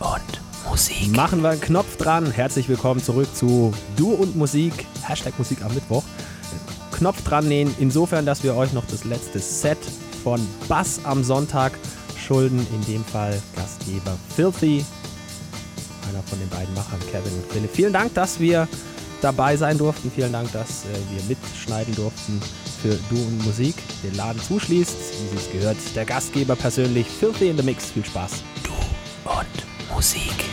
und Musik. Machen wir einen Knopf dran. Herzlich willkommen zurück zu Du und Musik. Hashtag Musik am Mittwoch. Knopf dran nähen, insofern, dass wir euch noch das letzte Set von Bass am Sonntag schulden. In dem Fall Gastgeber Filthy. Einer von den beiden Machern, Kevin und Philipp. Vielen Dank, dass wir dabei sein durften. Vielen Dank, dass äh, wir mitschneiden durften für Du und Musik. Den Laden zuschließt, wie es gehört, der Gastgeber persönlich. Filthy in the Mix. Viel Spaß. Du und Musik.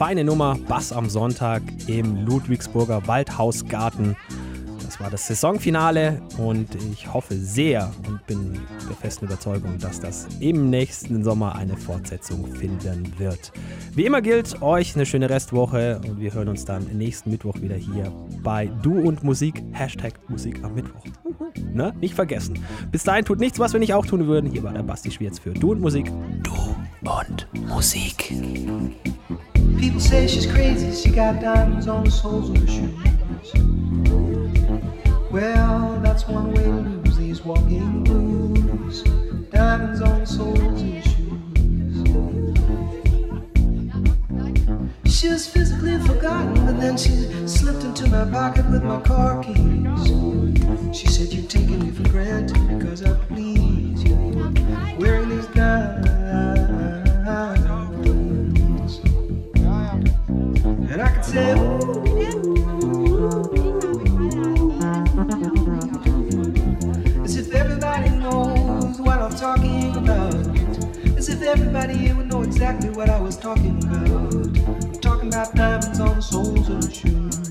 Feine Nummer, Bass am Sonntag im Ludwigsburger Waldhausgarten. Das war das Saisonfinale und ich hoffe sehr und bin der festen Überzeugung, dass das im nächsten Sommer eine Fortsetzung finden wird. Wie immer gilt euch eine schöne Restwoche und wir hören uns dann nächsten Mittwoch wieder hier bei Du und Musik, Hashtag Musik am Mittwoch. Ne? Nicht vergessen. Bis dahin tut nichts, was wir nicht auch tun würden. Hier war der Basti Schwierz für Du und Musik. Du und Musik. People say she's crazy, she got diamonds on the soles of her shoes. Well, that's one way to lose these walking blues. Diamonds on the soles of your shoes. She was physically forgotten, but then she slipped into my pocket with my car keys. She said, You're taking me for granted because I please you. Wearing these diamonds. Talking about As if everybody would know exactly what I was Talking about Talking about diamonds on the soles of shoes.